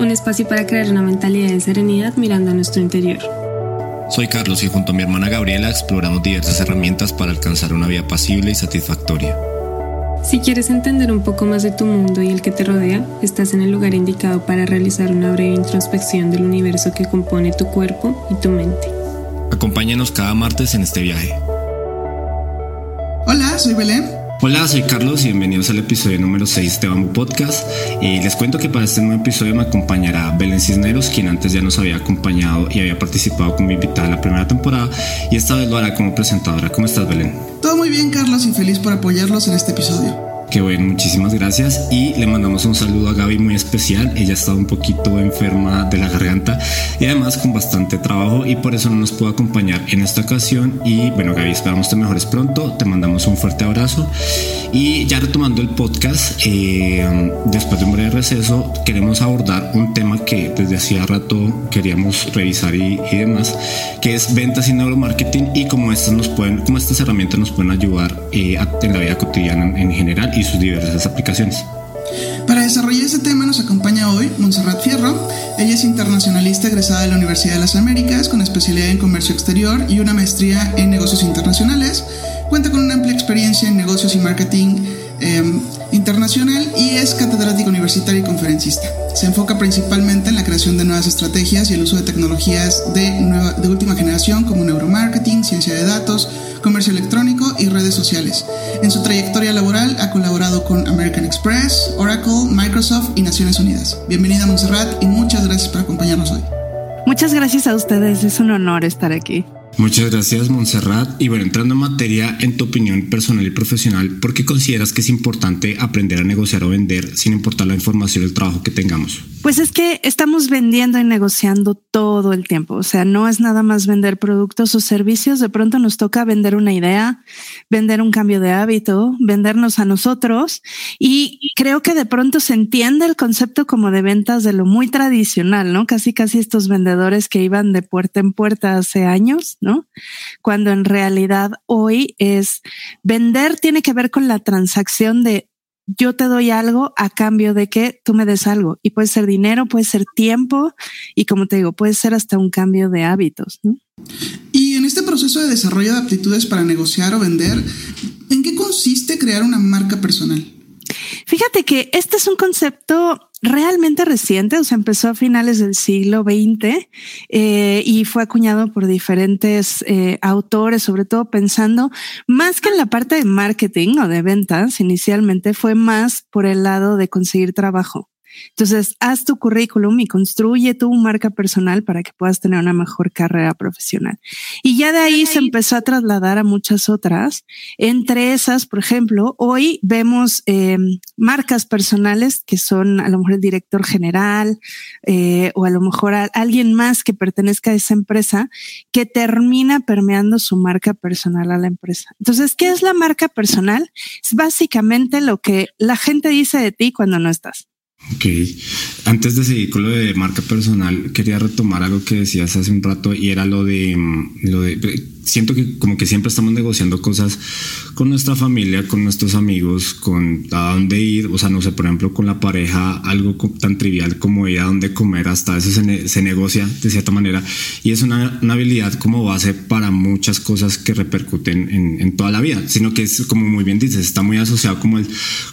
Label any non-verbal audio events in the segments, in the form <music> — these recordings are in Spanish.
un espacio para crear una mentalidad de serenidad mirando a nuestro interior. Soy Carlos y junto a mi hermana Gabriela exploramos diversas herramientas para alcanzar una vida pasible y satisfactoria. Si quieres entender un poco más de tu mundo y el que te rodea, estás en el lugar indicado para realizar una breve introspección del universo que compone tu cuerpo y tu mente. Acompáñanos cada martes en este viaje. Hola, soy Belén. Hola, soy Carlos y bienvenidos al episodio número 6 de Bamboo Podcast. Y les cuento que para este nuevo episodio me acompañará Belén Cisneros, quien antes ya nos había acompañado y había participado como invitada en la primera temporada y esta vez lo hará como presentadora. ¿Cómo estás, Belén? Todo muy bien, Carlos, y feliz por apoyarlos en este episodio. Qué bueno, muchísimas gracias. Y le mandamos un saludo a Gaby muy especial. Ella estado un poquito enferma de la garganta y además con bastante trabajo y por eso no nos pudo acompañar en esta ocasión. Y bueno, Gaby, esperamos te mejores pronto. Te mandamos un fuerte abrazo. Y ya retomando el podcast, eh, después de un breve receso, queremos abordar un tema que desde hacía rato queríamos revisar y, y demás, que es ventas y neuromarketing y cómo estas nos pueden, cómo estas herramientas nos pueden ayudar eh, en la vida cotidiana en general y sus diversas aplicaciones. Para desarrollar este tema nos acompaña hoy Montserrat Fierro. Ella es internacionalista egresada de la Universidad de las Américas con especialidad en comercio exterior y una maestría en negocios internacionales. Cuenta con una amplia experiencia en negocios y marketing em, internacional y es catedrática universitaria y conferencista. Se enfoca principalmente en la creación de nuevas estrategias y el uso de tecnologías de, de última generación como neuromarketing, ciencia de datos, comercio electrónico y redes sociales. En su trayectoria laboral ha colaborado con American Express, Oracle, Microsoft y Naciones Unidas. Bienvenida Montserrat y muchas gracias por acompañarnos hoy. Muchas gracias a ustedes, es un honor estar aquí. Muchas gracias, Montserrat. Y bueno, entrando en materia, en tu opinión personal y profesional, ¿por qué consideras que es importante aprender a negociar o vender sin importar la información o el trabajo que tengamos? Pues es que estamos vendiendo y negociando todo el tiempo. O sea, no es nada más vender productos o servicios. De pronto nos toca vender una idea, vender un cambio de hábito, vendernos a nosotros. Y creo que de pronto se entiende el concepto como de ventas de lo muy tradicional, ¿no? Casi, casi estos vendedores que iban de puerta en puerta hace años, ¿no? Cuando en realidad hoy es vender tiene que ver con la transacción de yo te doy algo a cambio de que tú me des algo. Y puede ser dinero, puede ser tiempo y como te digo, puede ser hasta un cambio de hábitos. Y en este proceso de desarrollo de aptitudes para negociar o vender, ¿en qué consiste crear una marca personal? Fíjate que este es un concepto realmente reciente, o sea, empezó a finales del siglo XX eh, y fue acuñado por diferentes eh, autores, sobre todo pensando más que en la parte de marketing o de ventas, inicialmente fue más por el lado de conseguir trabajo. Entonces, haz tu currículum y construye tu marca personal para que puedas tener una mejor carrera profesional. Y ya de ahí se empezó a trasladar a muchas otras. Entre esas, por ejemplo, hoy vemos eh, marcas personales que son a lo mejor el director general eh, o a lo mejor alguien más que pertenezca a esa empresa que termina permeando su marca personal a la empresa. Entonces, ¿qué es la marca personal? Es básicamente lo que la gente dice de ti cuando no estás. Ok, antes de seguir con lo de marca personal, quería retomar algo que decías hace un rato y era lo de, mm, lo de siento que como que siempre estamos negociando cosas con nuestra familia, con nuestros amigos, con a dónde ir, o sea, no sé, por ejemplo, con la pareja, algo tan trivial como ir a dónde comer, hasta eso se, negocia de cierta manera. Y es una, habilidad como base para muchas cosas que repercuten en, toda la vida, sino que es como muy bien dices, está muy asociado como, el,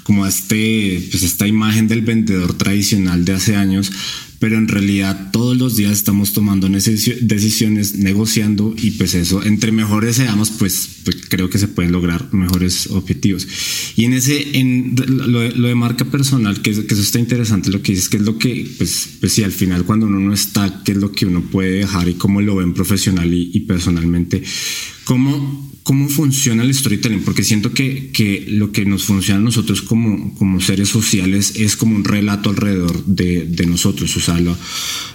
como a este, pues esta imagen del vendedor tradicional de hace años, pero en realidad todos los días estamos tomando decisiones, negociando y pues eso, entre mejores seamos, pues, pues, creo que se pueden lograr mejores objetivos. Y en ese, en lo, de, marca personal, que, que, eso está interesante, lo que dices, que es lo que, pues, pues sí, al final cuando uno no está, qué es lo que uno puede dejar y cómo lo ven profesional y, y personalmente. ¿Cómo, cómo funciona el storytelling, porque siento que, que, lo que nos funciona a nosotros como, como seres sociales es como un relato alrededor de, de nosotros, o sea, lo,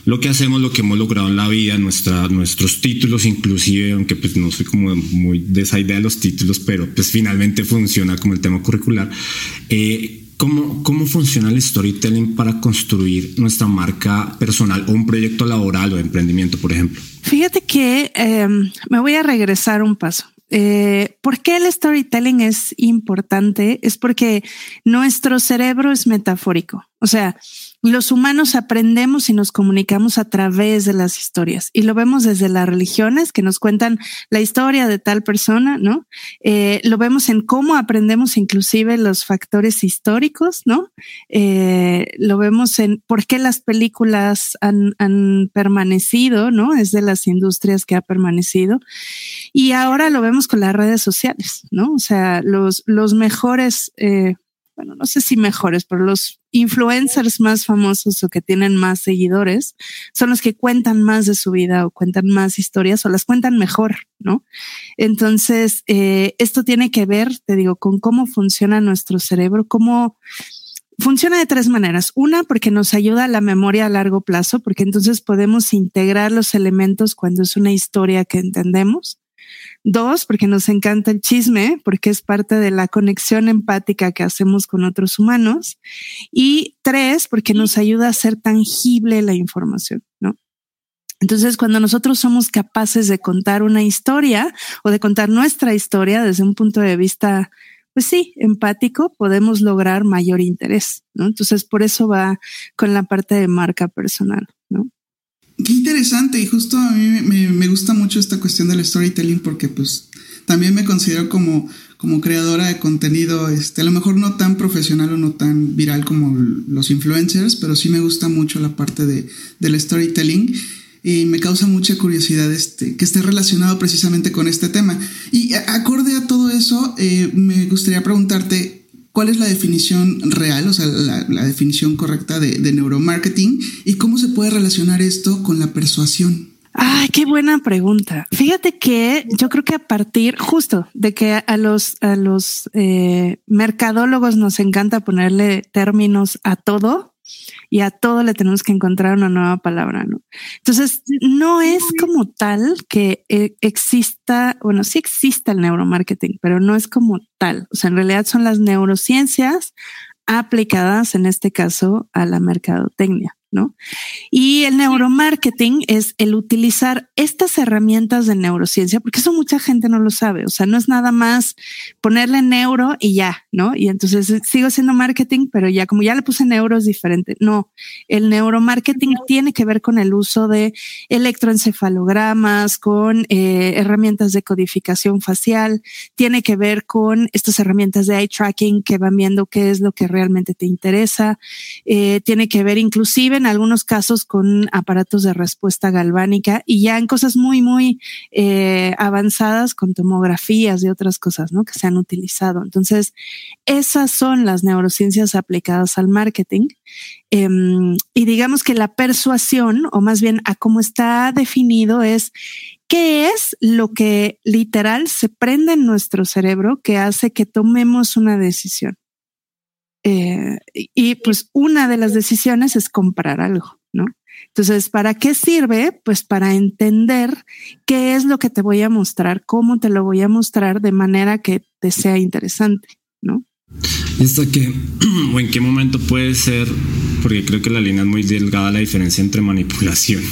lo, que hacemos, lo que hemos logrado en la vida, nuestra, nuestros títulos inclusive, aunque pues no soy como muy de esa idea de los títulos, pero pues finalmente funciona como el tema curricular. Eh, ¿Cómo, ¿Cómo funciona el storytelling para construir nuestra marca personal o un proyecto laboral o emprendimiento, por ejemplo? Fíjate que eh, me voy a regresar un paso. Eh, ¿Por qué el storytelling es importante? Es porque nuestro cerebro es metafórico. O sea, los humanos aprendemos y nos comunicamos a través de las historias y lo vemos desde las religiones que nos cuentan la historia de tal persona, ¿no? Eh, lo vemos en cómo aprendemos inclusive los factores históricos, ¿no? Eh, lo vemos en por qué las películas han, han, permanecido, ¿no? Es de las industrias que ha permanecido. Y ahora lo vemos con las redes sociales, ¿no? O sea, los, los mejores... Eh, no sé si mejores, pero los influencers más famosos o que tienen más seguidores son los que cuentan más de su vida o cuentan más historias o las cuentan mejor, ¿no? Entonces, eh, esto tiene que ver, te digo, con cómo funciona nuestro cerebro, cómo funciona de tres maneras. Una, porque nos ayuda a la memoria a largo plazo, porque entonces podemos integrar los elementos cuando es una historia que entendemos. Dos, porque nos encanta el chisme, porque es parte de la conexión empática que hacemos con otros humanos. Y tres, porque nos ayuda a hacer tangible la información, ¿no? Entonces, cuando nosotros somos capaces de contar una historia o de contar nuestra historia desde un punto de vista, pues sí, empático, podemos lograr mayor interés, ¿no? Entonces, por eso va con la parte de marca personal, ¿no? Qué interesante y justo a mí me, gusta mucho esta cuestión del storytelling porque pues también me considero como, como creadora de contenido, este, a lo mejor no tan profesional o no tan viral como los influencers, pero sí me gusta mucho la parte de, del storytelling y me causa mucha curiosidad este, que esté relacionado precisamente con este tema. Y acorde a todo eso, eh, me gustaría preguntarte, cuál es la definición real, o sea, la, definición correcta de, neuromarketing y cómo se puede relacionar esto con la persuasión. Ay, qué buena pregunta. Fíjate que yo creo que a partir justo de que a los, a los eh, mercadólogos nos encanta ponerle términos a todo, y a todo le tenemos que encontrar una nueva palabra, ¿no? Entonces, no es como tal que eh, exista, bueno, sí existe el neuromarketing, pero no es como tal. O sea, en realidad son las neurociencias aplicadas en este caso a la mercadotecnia. ¿No? Y el neuromarketing es el utilizar estas herramientas de neurociencia, porque eso mucha gente no lo sabe, o sea, no es nada más ponerle neuro y ya, ¿no? Y entonces sigo siendo marketing, pero ya como ya le puse neuro es diferente. No, el neuromarketing tiene que ver con el uso de electroencefalogramas, con eh, herramientas de codificación facial, tiene que ver con estas herramientas de eye tracking que van viendo qué es lo que realmente te interesa, eh, tiene que ver inclusive en algunos casos con aparatos de respuesta galvánica y ya en cosas muy, muy eh, avanzadas con tomografías y otras cosas, ¿no? Que se han utilizado. Entonces, esas son las neurociencias aplicadas al marketing. Em, y digamos que la persuasión, o más bien a cómo está definido, es qué es lo que literal se prende en nuestro cerebro que hace que tomemos una decisión. Eh, y pues una de las decisiones es comprar algo, ¿no? Entonces, ¿para qué sirve? Pues para entender qué es lo que te voy a mostrar, cómo te lo voy a mostrar de manera que te sea interesante, ¿no? ¿Y hasta qué o en qué momento puede ser? Porque creo que la línea es muy delgada la diferencia entre manipulación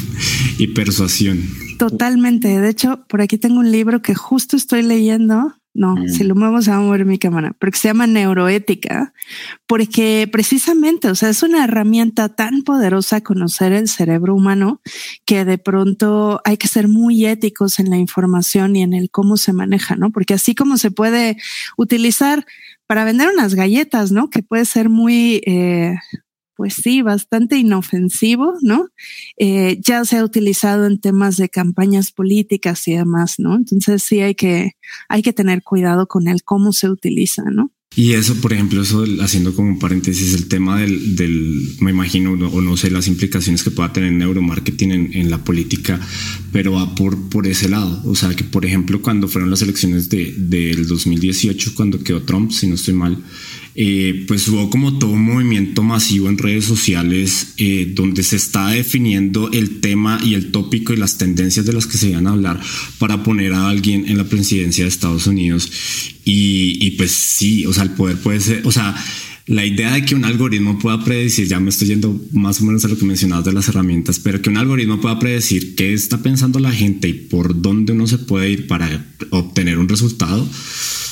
y persuasión. Totalmente. De hecho, por aquí tengo un libro que justo estoy leyendo no, mm. si lo muevo se va a mover mi cámara, porque se llama neuroética, porque precisamente, o sea, es una herramienta tan poderosa conocer el cerebro humano que de pronto hay que ser muy éticos en la información y en el cómo se maneja, ¿no? Porque así como se puede utilizar para vender unas galletas, ¿no? Que puede ser muy, eh, pues sí, bastante inofensivo, ¿no? Eh, ya se ha utilizado en temas de campañas políticas y demás, ¿no? Entonces sí hay que, hay que tener cuidado con el cómo se utiliza, ¿no? Y eso, por ejemplo, eso haciendo como un paréntesis, el tema del, del me imagino, o no sé, las implicaciones que pueda tener neuromarketing en, en la política, pero va por, por ese lado. O sea, que por ejemplo, cuando fueron las elecciones de, del 2018, cuando quedó Trump, si no estoy mal, eh, pues hubo como todo un movimiento masivo en redes sociales eh, donde se está definiendo el tema y el tópico y las tendencias de las que se iban a hablar para poner a alguien en la presidencia de Estados Unidos. Y, y pues sí, o sea, el poder puede ser, o sea, la idea de que un algoritmo pueda predecir, ya me estoy yendo más o menos a lo que mencionabas de las herramientas, pero que un algoritmo pueda predecir qué está pensando la gente y por dónde uno se puede ir para obtener un resultado,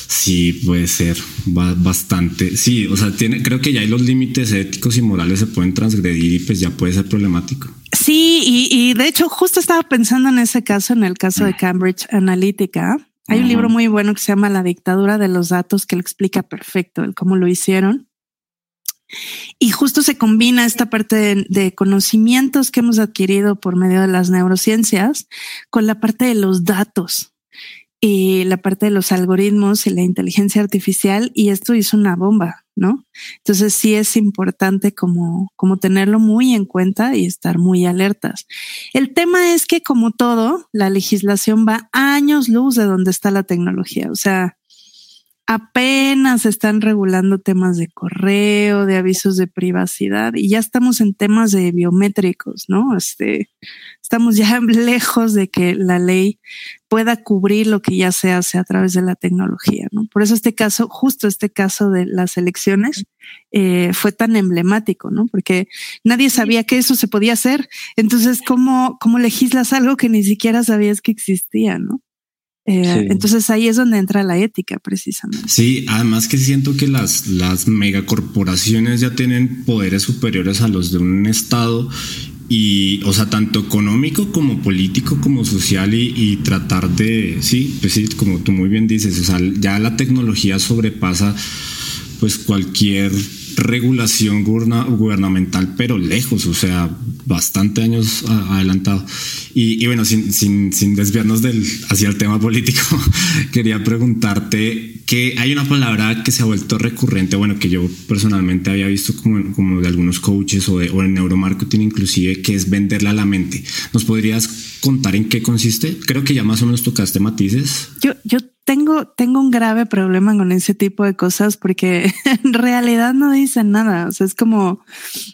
sí puede ser bastante. Sí, o sea, tiene, creo que ya hay los límites éticos y morales se pueden transgredir y pues ya puede ser problemático. Sí, y, de hecho, justo estaba pensando en ese caso, en el caso de Cambridge Analytica. Hay un libro muy bueno que se llama La dictadura de los datos que lo explica perfecto el cómo lo hicieron. Y justo se combina esta parte de, conocimientos que hemos adquirido por medio de las neurociencias con la parte de los datos y la parte de los algoritmos y la inteligencia artificial. Y esto hizo una bomba, ¿no? Entonces sí es importante como, como tenerlo muy en cuenta y estar muy alertas. El tema es que como todo, la legislación va años luz de donde está la tecnología. O sea, apenas están regulando temas de correo, de avisos de privacidad y ya estamos en temas de biométricos, ¿no? Este, estamos ya <laughs> lejos de que la ley pueda cubrir lo que ya se hace a través de la tecnología, ¿no? Por eso este caso, justo este caso de las elecciones, eh, fue tan emblemático, ¿no? Porque nadie sabía que eso se podía hacer. Entonces, ¿cómo, cómo legislas algo que ni siquiera sabías que existía, ¿no? Eh, entonces ahí es donde entra la ética precisamente. Sí, además que siento que las, las megacorporaciones ya tienen poderes superiores a los de un Estado y, o sea, tanto económico como político como social y, y, tratar de, sí, pues sí, como tú muy bien dices, o sea, ya la tecnología sobrepasa pues cualquier regulación gubernamental, pero lejos, o sea, bastante años adelantado. Y, bueno, sin, sin, sin, desviarnos del, hacia el tema político, <laughs> quería preguntarte que hay una palabra que se ha vuelto recurrente, bueno, que yo personalmente había visto como, como de algunos coaches o, de, o en neuromarketing inclusive, que es venderla a la mente. ¿Nos podrías contar en qué consiste? Creo que ya más o menos tocaste matices. Yo, yo tengo, tengo un grave problema con ese tipo de cosas porque <laughs> en realidad no dicen nada. O sea, es como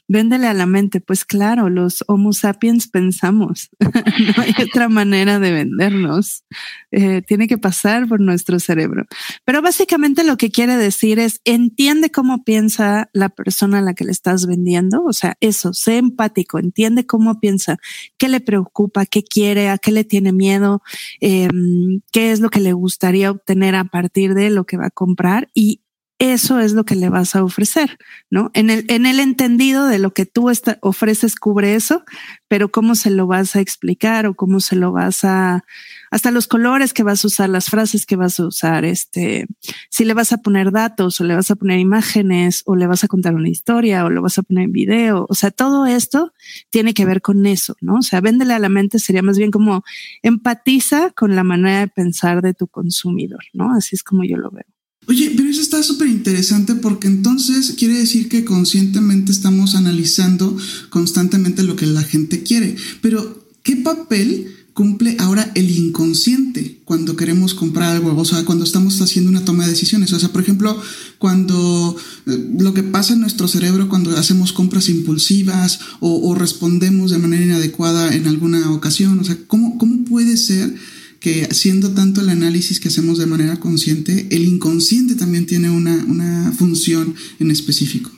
véndele a la mente. Pues claro, los Homo sapiens pensamos. <laughs> no hay <laughs> otra manera de vendernos. Eh, tiene que pasar por nuestro cerebro. Pero básicamente lo que quiere decir es entiende cómo piensa la persona a la que le estás vendiendo. O sea, eso, sé empático, entiende cómo piensa, qué le preocupa, qué quiere, a qué le tiene miedo, em, qué es lo que le gustaría obtener a partir de lo que va a comprar y eso es lo que le vas a ofrecer, ¿no? En el, en el entendido de lo que tú ofreces cubre eso, pero cómo se lo vas a explicar o cómo se lo vas a, hasta los colores que vas a usar, las frases que vas a usar, este, si le vas a poner datos o le vas a poner imágenes o le vas a contar una historia o lo vas a poner en video, o sea, todo esto tiene que ver con eso, ¿no? O sea, véndele a la mente sería más bien como empatiza con la manera de pensar de tu consumidor, ¿no? Así es como yo lo veo. Oye, pero eso está súper interesante porque entonces quiere decir que conscientemente estamos analizando constantemente lo que la gente quiere. Pero, ¿qué papel cumple ahora el inconsciente cuando queremos comprar algo, o sea, cuando estamos haciendo una toma de decisiones. O sea, por ejemplo, cuando eh, lo que pasa en nuestro cerebro cuando hacemos compras impulsivas o, respondemos de manera inadecuada en alguna ocasión, o sea, ¿cómo, cómo puede ser que haciendo tanto el análisis que hacemos de manera consciente, el inconsciente también tiene una, una función en específico?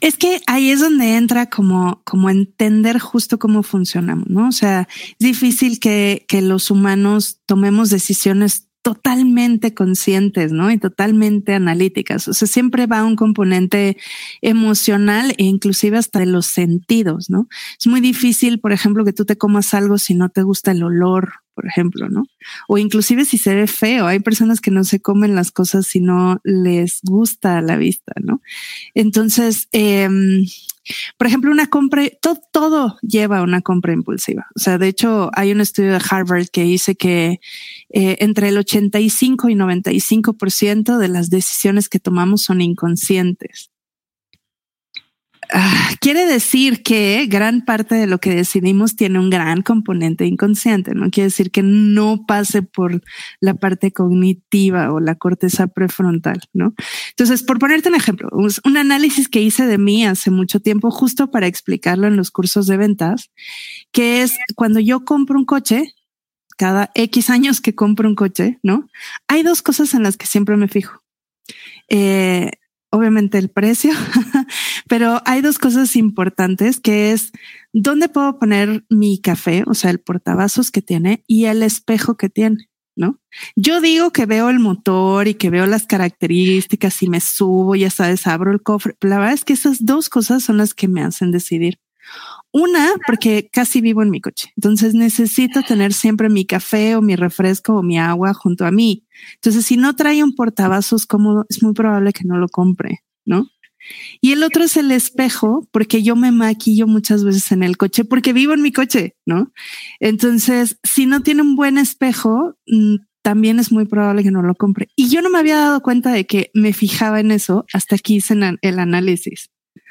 Es que ahí es donde entra como, como entender justo cómo funcionamos, ¿no? O sea, es difícil que, que los humanos tomemos decisiones totalmente conscientes, ¿no? Y totalmente analíticas. O sea, siempre va un componente emocional e inclusive hasta los sentidos, ¿no? Es muy difícil, por ejemplo, que tú te comas algo si no te gusta el olor por ejemplo, ¿no? O inclusive si se ve feo, hay personas que no se comen las cosas si no les gusta la vista, ¿no? Entonces, em, por ejemplo, una compra, todo, todo, lleva a una compra impulsiva. O sea, de hecho, hay un estudio de Harvard que dice que eh, entre el 85 y 95% de las decisiones que tomamos son inconscientes Ah, quiere decir que gran parte de lo que decidimos tiene un gran componente inconsciente. No quiere decir que no pase por la parte cognitiva o la corteza prefrontal, ¿no? Entonces, por ponerte un ejemplo, un análisis que hice de mí hace mucho tiempo, justo para explicarlo en los cursos de ventas, que es cuando yo compro un coche, cada X años que compro un coche, ¿no? Hay dos cosas en las que siempre me fijo. Eh, obviamente el precio, <laughs> pero hay dos cosas importantes que es dónde puedo poner mi café, o sea, el portavasos que tiene y el espejo que tiene. ¿No? Yo digo que veo el motor y que veo las características y me subo, ya sabes, abro el cofre. La verdad es que esas dos cosas son las que me hacen decidir. Una, porque casi vivo en mi coche. Entonces necesito tener siempre mi café o mi refresco o mi agua junto a mí. Entonces, si no trae un portavasos cómodo, es muy probable que no lo compre, ¿no? Y el otro es el espejo, porque yo me maquillo muchas veces en el coche porque vivo en mi coche, ¿no? Entonces, si no tiene un buen espejo, mm, también es muy probable que no lo compre. Y yo no me había dado cuenta de que me fijaba en eso hasta que hice el análisis.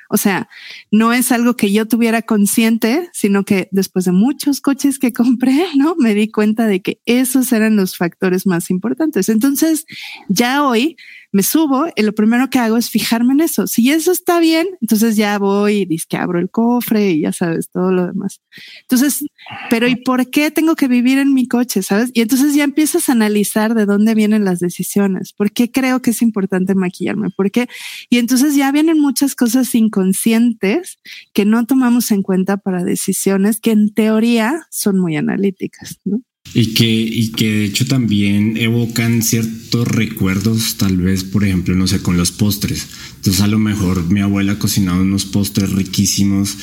O sea, no es algo que yo tuviera consciente, sino que después de muchos coches que compré, <laughs> no me di cuenta de que esos eran los factores más importantes. Entonces, ya hoy me subo y lo primero que hago es fijarme en eso. Si eso está bien, entonces ya voy y que abro el cofre y ya sabes todo lo demás. Entonces, pero ¿y por qué tengo que vivir en mi coche? Sabes? Y entonces ya empiezas a analizar de dónde vienen las decisiones. ¿Por qué creo que es importante maquillarme? ¿Por qué? Y entonces ya vienen muchas cosas inconscientes que no tomamos en cuenta para decisiones que en teoría son muy analíticas, ¿no? Y que, y que de hecho también evocan ciertos recuerdos, tal vez, por ejemplo, no sé, con los postres. Entonces a lo mejor mi abuela cocinaba unos postres riquísimos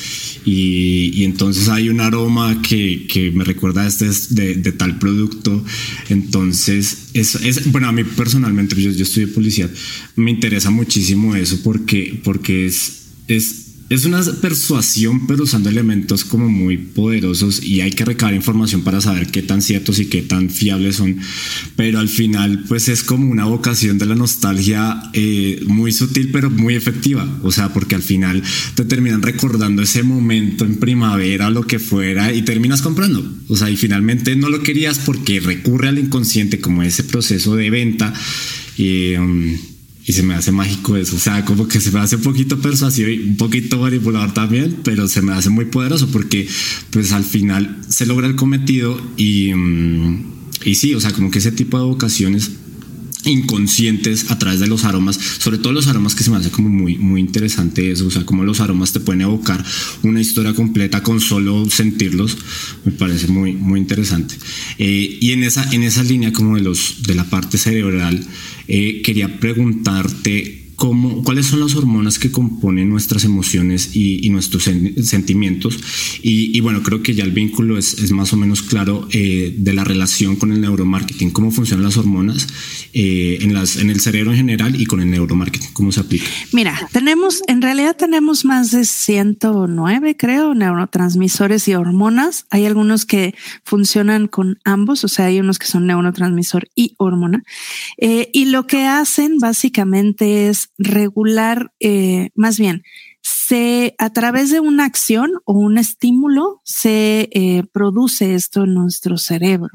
y, y entonces hay un aroma que, que me recuerda este de, de, tal producto. Entonces, es, es, bueno, a mí personalmente, yo, yo estudié policía, me interesa muchísimo eso porque, porque es, es es una persuasión, pero usando elementos como muy poderosos y hay que recabar información para saber qué tan ciertos y qué tan fiables son. Pero al final, pues es como una vocación de la nostalgia eh, muy sutil, pero muy efectiva. O sea, porque al final te terminan recordando ese momento en primavera, lo que fuera, y terminas comprando. O sea, y finalmente no lo querías porque recurre al inconsciente como ese proceso de venta. Y, um, y se me hace mágico eso. O sea, como que se me hace un poquito persuasivo y un poquito manipulador también, pero se me hace muy poderoso porque pues al final se logra el cometido y, mm, y sí, o sea, como que ese tipo de vocaciones inconscientes a través de los aromas, sobre todo los aromas que se me hace como muy, muy interesante eso, o sea, como los aromas te pueden evocar una historia completa con solo sentirlos, me parece muy, muy interesante. Eh, y en esa, en esa línea como de, los, de la parte cerebral, eh, quería preguntarte cuáles son las hormonas que componen nuestras emociones y, nuestros sentimientos. Y, bueno, creo que ya el vínculo es, más o menos claro eh, de la relación con el neuromarketing, cómo funcionan las hormonas eh, en, las, en el cerebro en general y con el neuromarketing, cómo se aplica. Mira, tenemos, en realidad tenemos más de 109, creo, neurotransmisores y hormonas. Hay algunos que funcionan con ambos, o sea, hay unos que son neurotransmisor y hormona. Eh, y lo que hacen básicamente es regular, eh, más bien, se a través de una acción o un estímulo se eh, produce esto en nuestro cerebro.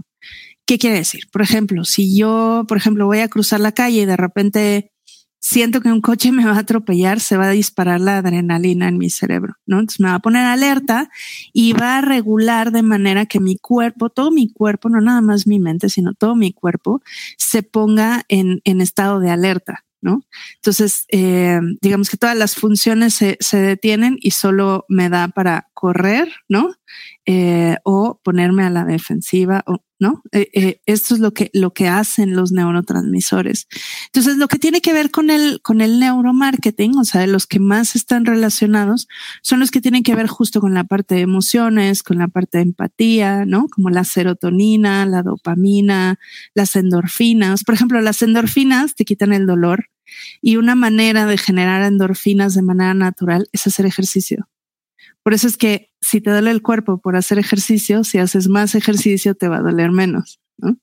¿Qué quiere decir? Por ejemplo, si yo, por ejemplo, voy a cruzar la calle y de repente siento que un coche me va a atropellar, se va a disparar la adrenalina en mi cerebro, ¿no? Entonces me va a poner alerta y va a regular de manera que mi cuerpo, todo mi cuerpo, no nada más mi mente, sino todo mi cuerpo, se ponga en, en estado de alerta. ¿No? Entonces, eh, digamos que todas las funciones se, se, detienen y solo me da para correr, ¿no? Eh, o ponerme a la defensiva, ¿no? Eh, eh, esto es lo que, lo que hacen los neurotransmisores. Entonces, lo que tiene que ver con el, con el neuromarketing, o sea, los que más están relacionados, son los que tienen que ver justo con la parte de emociones, con la parte de empatía, ¿no? Como la serotonina, la dopamina, las endorfinas. Por ejemplo, las endorfinas te quitan el dolor y una manera de generar endorfinas de manera natural es hacer ejercicio. Por eso es que si te duele el cuerpo por hacer ejercicio, si haces más ejercicio te va a doler menos. ¿no?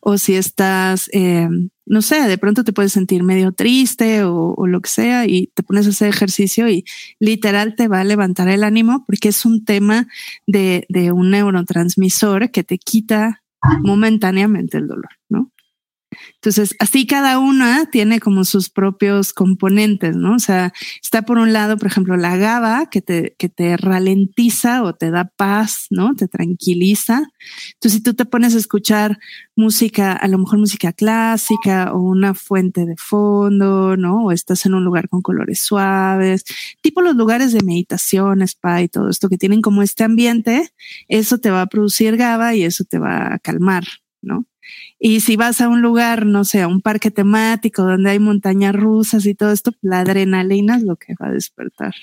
o si estás, eh, no sé, de pronto te puedes sentir medio triste o, o, lo que sea y te pones a hacer ejercicio y literal te va a levantar el ánimo porque es un tema de, de un neurotransmisor que te quita momentáneamente el dolor, ¿no? Entonces, así cada una tiene como sus propios componentes, ¿no? O sea, está por un lado, por ejemplo, la GABA que te, que te ralentiza o te da paz, ¿no? Te tranquiliza. Entonces, si tú te pones a escuchar música, a lo mejor música clásica o una fuente de fondo, ¿no? O estás en un lugar con colores suaves, tipo los lugares de meditación, spa y todo esto que tienen como este ambiente, eso te va a producir GABA y eso te va a calmar, ¿no? Y si vas a un lugar, no sé, a un parque temático donde hay montañas rusas y todo esto, la adrenalina es lo que va a despertar.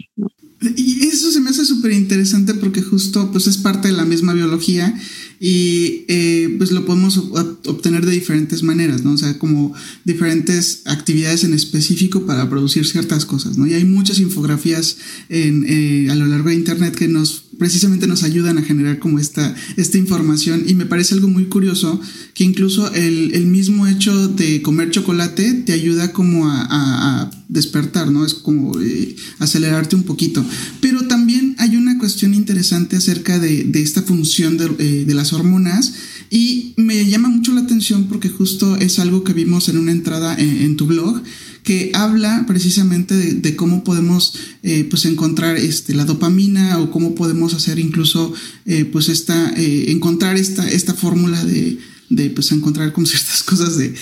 Y eso se me hace súper interesante porque justo pues es parte de la misma biología y eh, pues lo podemos obtener de diferentes maneras, ¿no? O sea, como diferentes actividades en específico para producir ciertas cosas, ¿no? Y hay muchas infografías en, eh, a lo largo de Internet que nos precisamente nos ayudan a generar como esta, esta información y me parece algo muy curioso que incluso el, el mismo hecho de comer chocolate te ayuda como a, a, despertar, ¿no? Es como eh, acelerarte un poquito. Pero también hay una cuestión interesante acerca de, de esta función de, eh, de, las hormonas y me llama mucho la atención porque justo es algo que vimos en una entrada en, en tu blog que habla precisamente de, cómo podemos eh, pues encontrar este, la dopamina o cómo podemos hacer incluso eh, pues esta, eh, encontrar esta, esta fórmula de, de pues encontrar como <laughs> ciertas cosas de,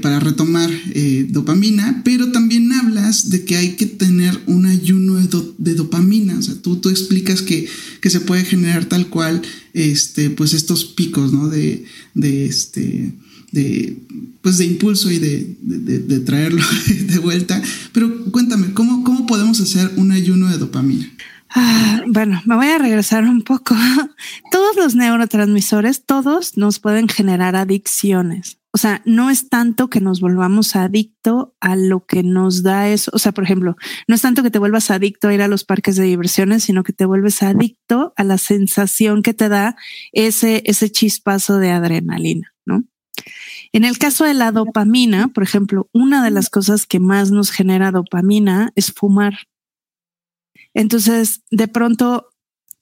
para retomar dopamina, pero también hablas de que hay que tener un ayuno de, do, dopamina, o sea, tú, tú explicas que, que, se puede generar tal cual, este, pues estos picos, ¿no? De, de este, pues de impulso y de, de, de, traerlo <laughs> de vuelta. Pero cuéntame, ¿cómo, ¿cómo podemos hacer un ayuno de dopamina? Ah, bueno, me voy a regresar un poco. <laughs> Todos los neurotransmisores, todos nos pueden generar adicciones. O sea, no es tanto que nos volvamos adicto a lo que nos da eso. O sea, por ejemplo, no es tanto que te vuelvas adicto a ir a los parques de diversiones, sino que te vuelves adicto a la sensación que te da ese, ese chispazo de adrenalina, ¿no? En el caso de la dopamina, por ejemplo, una de las cosas que más nos genera dopamina es fumar. Entonces, de pronto,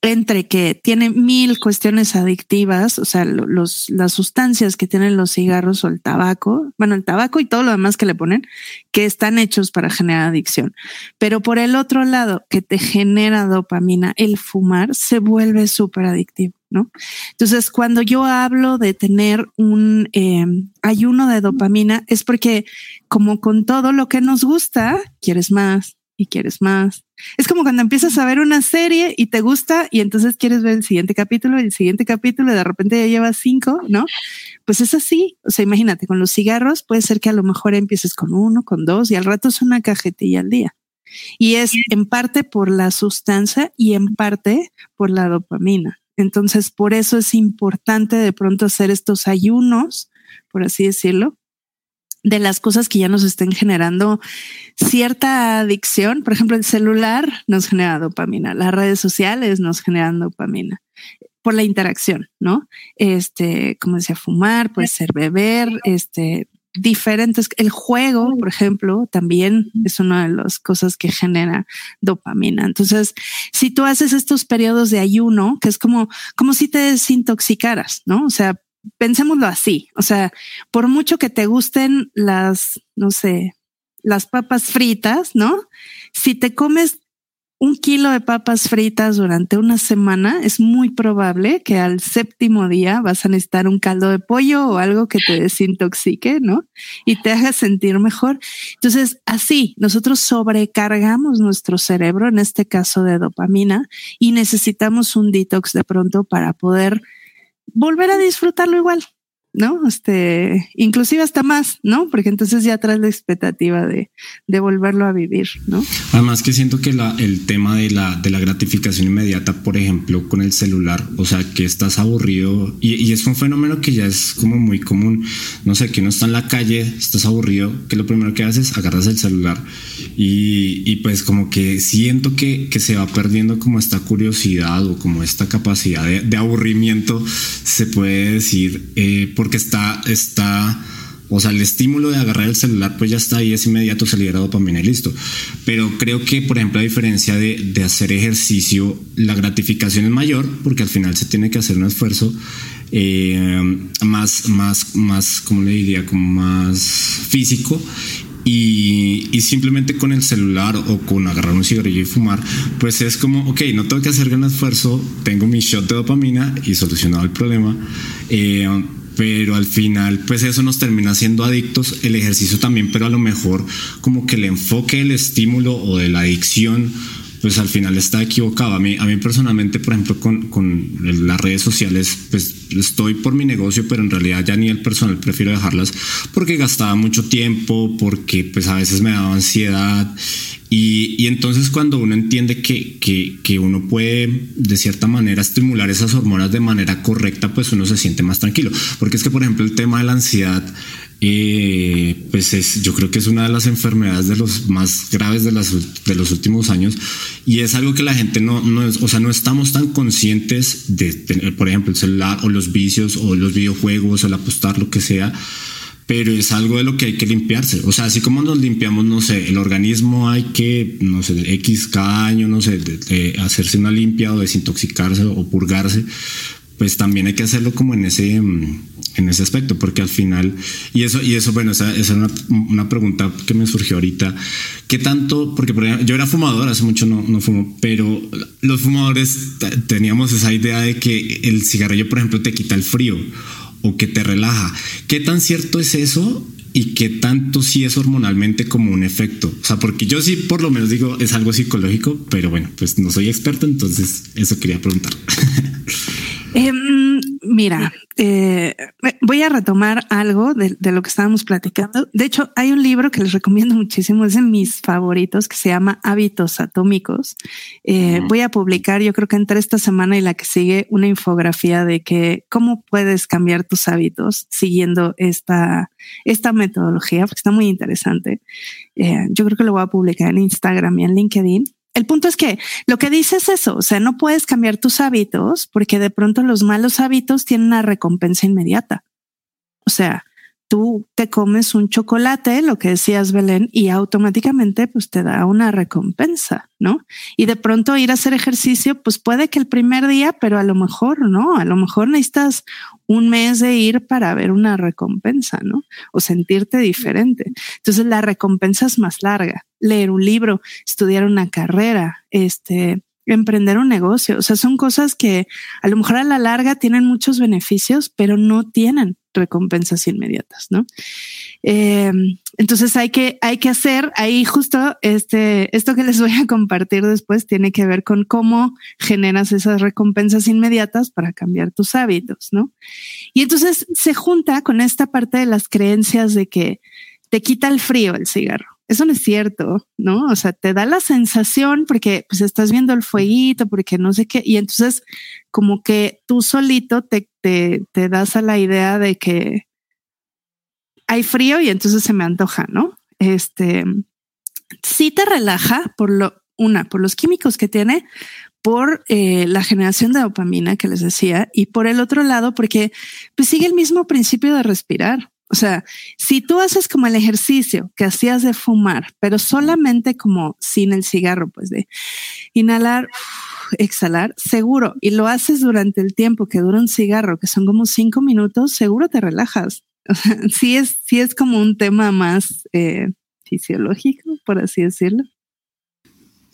entre que tiene mil cuestiones adictivas, o sea, los, las sustancias que tienen los cigarros o el tabaco, bueno, el tabaco y todo lo demás que le ponen, que están hechos para generar adicción. Pero por el otro lado, que te genera dopamina, el fumar se vuelve súper adictivo. ¿no? Entonces, cuando yo hablo de tener un eh, ayuno de dopamina, es porque como con todo lo que nos gusta, quieres más y quieres más. Es como cuando empiezas a ver una serie y te gusta y entonces quieres ver el siguiente capítulo, el siguiente capítulo, y de repente ya llevas cinco, ¿no? Pues es así. O sea, imagínate, con los cigarros puede ser que a lo mejor empieces con uno, con dos y al rato es una cajetilla al día. Y es en parte por la sustancia y en parte por la dopamina. Entonces, por eso es importante de pronto hacer estos ayunos, por así decirlo, de las cosas que ya nos estén generando cierta adicción. Por ejemplo, el celular nos genera dopamina, las redes sociales nos generan dopamina por la interacción, ¿no? Este, como decía, fumar, puede ser beber, este, diferentes. El juego, por ejemplo, también es una de las cosas que genera dopamina. Entonces, si tú haces estos periodos de ayuno, que es como, como si te desintoxicaras, ¿no? O sea, pensémoslo así. O sea, por mucho que te gusten las, no sé, las papas fritas, ¿no? Si te comes un kilo de papas fritas durante una semana, es muy probable que al séptimo día vas a necesitar un caldo de pollo o algo que te desintoxique, ¿no? Y te haga sentir mejor. Entonces, así, nosotros sobrecargamos nuestro cerebro, en este caso de dopamina, y necesitamos un detox de pronto para poder volver a disfrutarlo igual, ¿no? Este, inclusive hasta más, ¿no? Porque entonces ya traes la expectativa de, de volverlo a vivir, ¿no? Además que siento que la, el tema de la, de la gratificación inmediata, por ejemplo, con el celular, o sea, que estás aburrido y, y, es un fenómeno que ya es como muy común, no sé, que uno está en la calle, estás aburrido, que lo primero que haces, agarras el celular y, y pues como que siento que, que, se va perdiendo como esta curiosidad o como esta capacidad de, de aburrimiento, se puede decir, eh, por porque está, está, o sea, el estímulo de agarrar el celular, pues ya está ahí, es inmediato, se libera dopamina y listo. Pero creo que, por ejemplo, a diferencia de, de hacer ejercicio, la gratificación es mayor, porque al final se tiene que hacer un esfuerzo eh, más, más, más, ¿cómo le diría? Como más físico y, y, simplemente con el celular o con agarrar un cigarrillo y fumar, pues es como, ok, no tengo que hacer gran esfuerzo, tengo mi shot de dopamina y solucionado el problema. Eh, pero al final, pues eso nos termina siendo adictos, el ejercicio también, pero a lo mejor como que el enfoque del estímulo o de la adicción pues al final está equivocado. A mí, a mí personalmente, por ejemplo, con, con, las redes sociales, pues estoy por mi negocio, pero en realidad ya ni el personal prefiero dejarlas porque gastaba mucho tiempo, porque pues a veces me daba ansiedad. Y, y entonces cuando uno entiende que, que, que, uno puede de cierta manera estimular esas hormonas de manera correcta, pues uno se siente más tranquilo. Porque es que, por ejemplo, el tema de la ansiedad eh, pues es, yo creo que es una de las enfermedades de los más graves de, las, de los últimos años y es algo que la gente no, no es, o sea, no estamos tan conscientes de tener, por ejemplo, el celular o los vicios o los videojuegos o el apostar, lo que sea, pero es algo de lo que hay que limpiarse. O sea, así como nos limpiamos, no sé, el organismo hay que, no sé, X cada año, no sé, hacerse una limpia o desintoxicarse o purgarse, pues también hay que hacerlo como en ese mm, en ese aspecto, porque al final, y eso, y eso, bueno, esa, es una, una, pregunta que me surgió ahorita, ¿qué tanto? Porque por ejemplo, yo era fumador, hace mucho no, no fumo, pero los fumadores teníamos esa idea de que el cigarrillo, por ejemplo, te quita el frío o que te relaja. ¿Qué tan cierto es eso? y qué tanto sí es hormonalmente como un efecto. O sea, porque yo sí por lo menos digo es algo psicológico, pero bueno, pues no soy experto, entonces eso quería preguntar. <laughs> Eh, mira, eh, voy a retomar algo de, de, lo que estábamos platicando. De hecho, hay un libro que les recomiendo muchísimo, es de mis favoritos, que se llama Hábitos Atómicos. Eh, voy a publicar, yo creo que entre esta semana y la que sigue, una infografía de que cómo puedes cambiar tus hábitos siguiendo esta, esta metodología, porque está muy interesante. Eh, yo creo que lo voy a publicar en Instagram y en LinkedIn. El punto es que lo que dice es eso, o sea, no puedes cambiar tus hábitos porque de pronto los malos hábitos tienen una recompensa inmediata. O sea, tú te comes un chocolate, lo que decías Belén, y automáticamente pues te da una recompensa, ¿no? Y de pronto ir a hacer ejercicio, pues puede que el primer día, pero a lo mejor no, a lo mejor necesitas un mes de ir para ver una recompensa, ¿no? O sentirte diferente. Entonces la recompensa es más larga. Leer un libro, estudiar una carrera, este, emprender un negocio. O sea, son cosas que a lo mejor a la larga tienen muchos beneficios, pero no tienen recompensas inmediatas, ¿no? Eh, entonces hay que, hay que hacer ahí justo este, esto que les voy a compartir después tiene que ver con cómo generas esas recompensas inmediatas para cambiar tus hábitos, ¿no? Y entonces se junta con esta parte de las creencias de que te quita el frío el cigarro. Eso no es cierto, ¿no? O sea, te da la sensación porque pues estás viendo el fueguito, porque no sé qué, y entonces como que tú solito te, te, das a la idea de que hay frío y entonces se me antoja, ¿no? Este sí te relaja por lo, una, por los químicos que tiene, por eh, la generación de dopamina que les decía, y por el otro lado, porque pues sigue el mismo principio de respirar. O sea, si tú haces como el ejercicio que hacías de fumar, pero solamente como sin el cigarro, pues de inhalar, exhalar, seguro, y lo haces durante el tiempo que dura un cigarro, que son como cinco minutos, seguro te relajas. <laughs> O sea, sí es, sí es como un tema más eh, fisiológico, por así decirlo.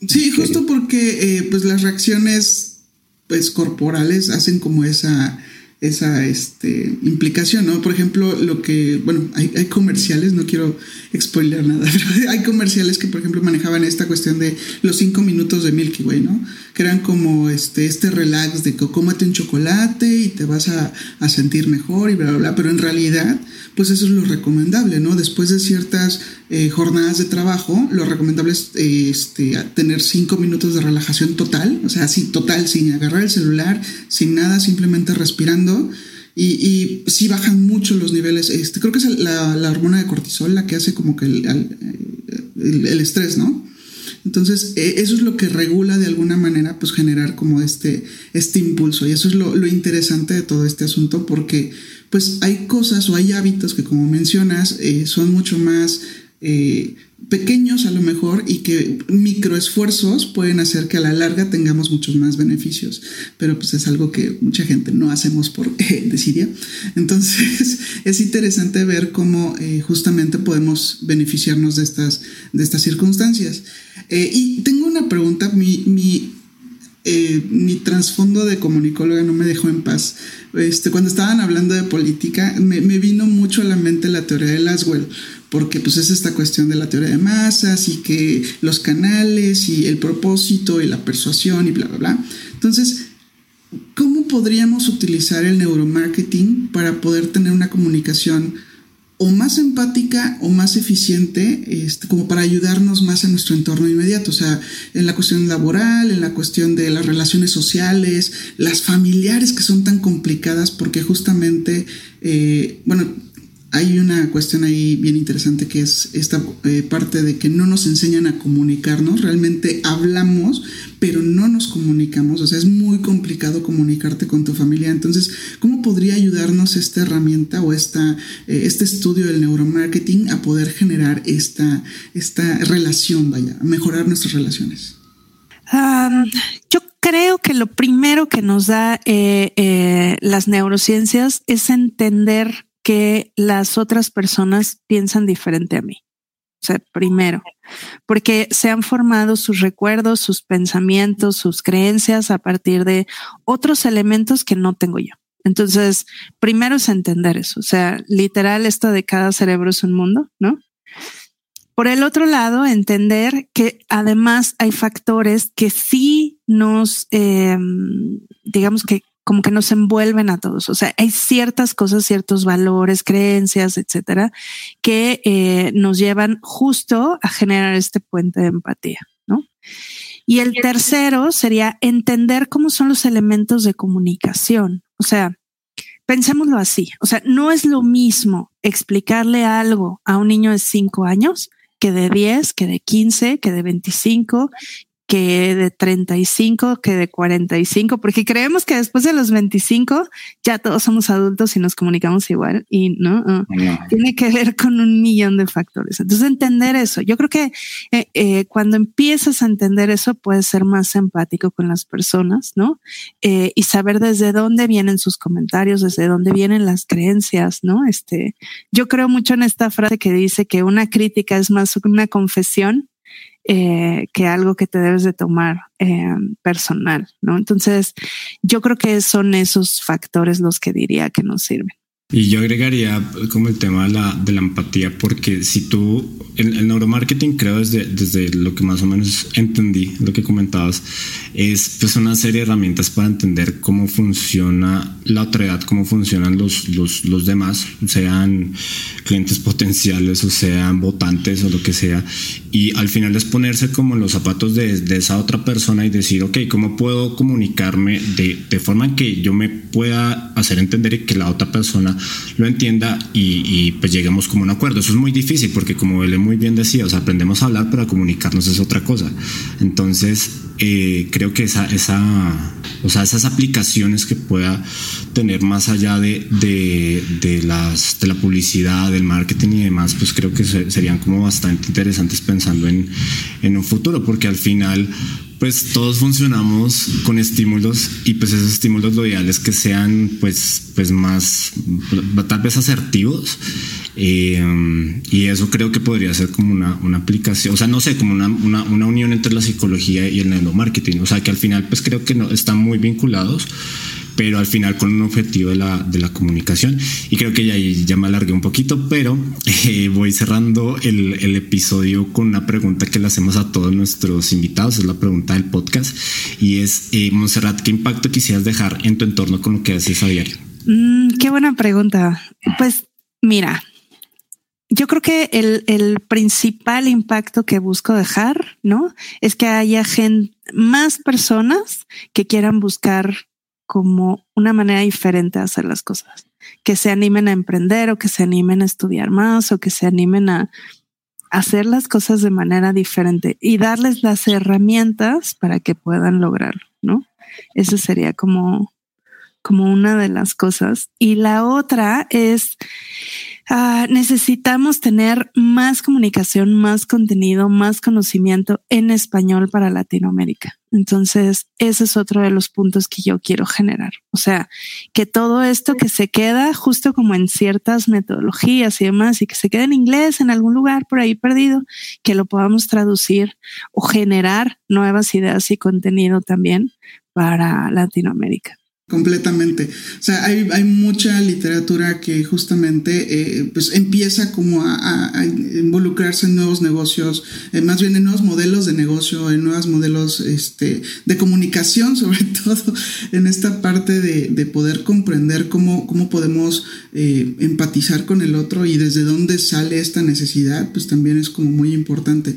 Sí, justo porque eh, pues las reacciones pues corporales hacen como esa esa este, implicación, ¿no? Por ejemplo, lo que, bueno, hay, hay, comerciales, no quiero spoiler nada, <laughs> pero hay comerciales que, por ejemplo, manejaban esta cuestión de los cinco minutos de Milky Way, ¿no? Que eran como este, este relax de que cómate un chocolate y te vas a, a sentir mejor y bla, bla, bla, pero en realidad, pues eso es lo recomendable, ¿no? Después de ciertas eh, jornadas de trabajo, lo recomendable es eh, este, tener cinco minutos de relajación total, o sea, sí, total, sin agarrar el celular, sin nada, simplemente respirando y, sí bajan mucho los niveles. Este, creo que es la, hormona de cortisol la que hace como que el, el, el, estrés, ¿no? Entonces, eh, eso es lo que regula de alguna manera, pues generar como este, este impulso. Y eso es lo, lo interesante de todo este asunto, porque pues hay cosas o hay hábitos que, como mencionas, eh, son mucho más eh, pequeños a lo mejor y que microesfuerzos pueden hacer que a la larga tengamos muchos más beneficios, pero pues es algo que mucha gente no hacemos por <laughs> eh, desidia. Entonces <laughs> es interesante ver cómo eh, justamente podemos beneficiarnos de estas, de estas circunstancias. Y tengo una pregunta, mi, mi trasfondo de comunicóloga no me dejó en paz. Este, cuando estaban hablando de política, me, me vino mucho a la mente la teoría de Laswell porque pues es esta cuestión de la teoría de masas y que los canales y el propósito y la persuasión y bla, bla, bla. Entonces, ¿cómo podríamos utilizar el neuromarketing para poder tener una comunicación o más empática o más eficiente, este, como para ayudarnos más en nuestro entorno inmediato, o sea, en la cuestión laboral, en la cuestión de las relaciones sociales, las familiares que son tan complicadas porque justamente, eh, bueno, hay una cuestión ahí bien interesante que es esta eh, parte de que no nos enseñan a comunicarnos, realmente hablamos, pero no nos comunicamos, o sea, es muy complicado comunicarte con tu familia. Entonces, ¿cómo podría ayudarnos esta herramienta o esta, eh, este estudio del neuromarketing a poder generar esta, esta relación, vaya, mejorar nuestras relaciones? yo creo que lo primero que nos da eh, las neurociencias es entender que las otras personas piensan diferente a mí. O sea, primero, porque se han formado sus recuerdos, sus pensamientos, sus creencias a partir de otros elementos que no tengo yo. Entonces, primero es entender eso. O sea, literal, esto de cada cerebro es un mundo, ¿no? Por el otro lado, entender que además hay factores que sí nos, eh, digamos que como que nos envuelven a todos. O sea, hay ciertas cosas, ciertos valores, creencias, etcétera, que eh, nos llevan justo a generar este puente de empatía, ¿no? Y el tercero sería entender cómo son los elementos de comunicación. O sea, pensémoslo así. O sea, no es lo mismo explicarle algo a un niño de cinco años que de 10, que de 15, que de 25, que de 35, que de 45, porque creemos que después de los 25 ya todos somos adultos y nos comunicamos igual y no, tiene que ver con un millón de factores. Entonces entender eso, yo creo que eh, eh, cuando empiezas a entender eso puedes ser más empático con las personas, ¿no? Eh, y saber desde dónde vienen sus comentarios, desde dónde vienen las creencias, ¿no? Este, yo creo mucho en esta frase que dice que una crítica es más una confesión eh, que algo que te debes de tomar eh, personal, ¿no? Entonces, yo creo que son esos factores los que diría que nos sirven. Y yo agregaría como el tema de la, de la empatía, porque si tú, el, el, neuromarketing creo desde, desde lo que más o menos entendí, lo que comentabas, es pues una serie de herramientas para entender cómo funciona la otredad, cómo funcionan los, los, los demás, sean clientes potenciales o sean votantes o lo que sea. Y al final es ponerse como en los zapatos de, de esa otra persona y decir, ok, ¿cómo puedo comunicarme de, de forma que yo me pueda hacer entender y que la otra persona lo entienda y, pues lleguemos como un acuerdo. Eso es muy difícil porque como él muy bien decía, o sea, aprendemos a hablar, pero a comunicarnos es otra cosa. Entonces, eh, creo que esa, esa, o sea, esas aplicaciones que pueda tener más allá de, de, las, de la publicidad, del marketing y demás, pues creo que serían como bastante interesantes pensando en, en un futuro, porque al final pues todos funcionamos con estímulos y pues esos estímulos lo ideal que sean pues, pues más tal vez asertivos eh, y eso creo que podría ser como una, una aplicación, o sea, no sé, como una, una, una, unión entre la psicología y el neuromarketing, o sea, que al final pues creo que no, están muy vinculados pero al final con un objetivo de la, de la comunicación. Y creo que ya, ya me alargué un poquito, pero <laughs> eh, voy cerrando el, el, episodio con una pregunta que le hacemos a todos nuestros invitados, es la pregunta del podcast, y es, eh, Monserrat, ¿qué impacto quisieras dejar en tu entorno con lo que haces a diario? Mm, qué buena pregunta. Pues mira, yo creo que el, el, principal impacto que busco dejar, ¿no? Es que haya gente, más personas que quieran buscar como una manera diferente de hacer las cosas, que se animen a emprender o que se animen a estudiar más o que se animen a, hacer las cosas de manera diferente y darles las herramientas para que puedan lograrlo, ¿no? Eso sería como, como una de las cosas. Y la otra es Ah, necesitamos tener más comunicación, más contenido, más conocimiento en español para Latinoamérica. Entonces, ese es otro de los puntos que yo quiero generar. O sea, que todo esto que se queda justo como en ciertas metodologías y demás, y que se quede en inglés en algún lugar por ahí perdido, que lo podamos traducir o generar nuevas ideas y contenido también para Latinoamérica. Completamente. O sea, hay, hay mucha literatura que justamente eh, pues empieza como a, involucrarse en nuevos negocios, eh, más bien en nuevos modelos de negocio, en nuevos modelos este, de comunicación, <laughs> sobre todo en esta parte de, de poder comprender cómo, cómo podemos eh, empatizar con el otro y desde dónde sale esta necesidad, pues también es como muy importante.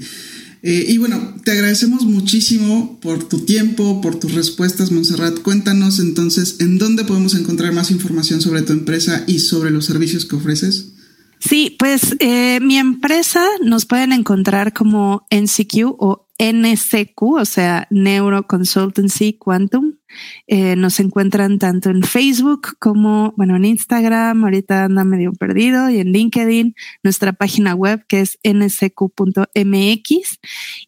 Eh, y bueno, te agradecemos muchísimo por tu tiempo, por tus respuestas, Montserrat. Cuéntanos entonces en dónde podemos encontrar más información sobre tu empresa y sobre los servicios que ofreces. Sí, pues eh, mi empresa nos pueden encontrar como NCQ o NCQ, o sea, Neuro Consultancy Quantum. Eh, nos encuentran tanto en Facebook como, bueno, en Instagram, ahorita anda medio perdido, y en LinkedIn, nuestra página web que es ncq.mx.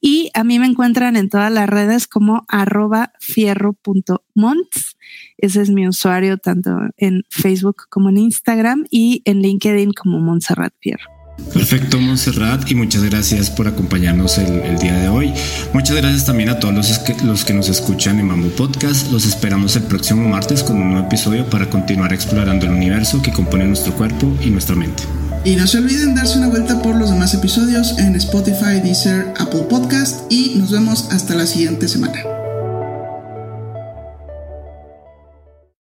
Y a mí me encuentran en todas las redes como arroba fierro.monts. Ese es mi usuario tanto en Facebook como en Instagram y en LinkedIn como Montserrat Fierro. Perfecto, Montserrat, y muchas gracias por acompañarnos el, día de hoy. Muchas gracias también a todos los que, los que nos escuchan en Mambo Podcast. Los esperamos el próximo martes con un nuevo episodio para continuar explorando el universo que compone nuestro cuerpo y nuestra mente. Y no se olviden darse una vuelta por los demás episodios en Spotify, Deezer, Apple Podcast y nos vemos hasta la siguiente semana.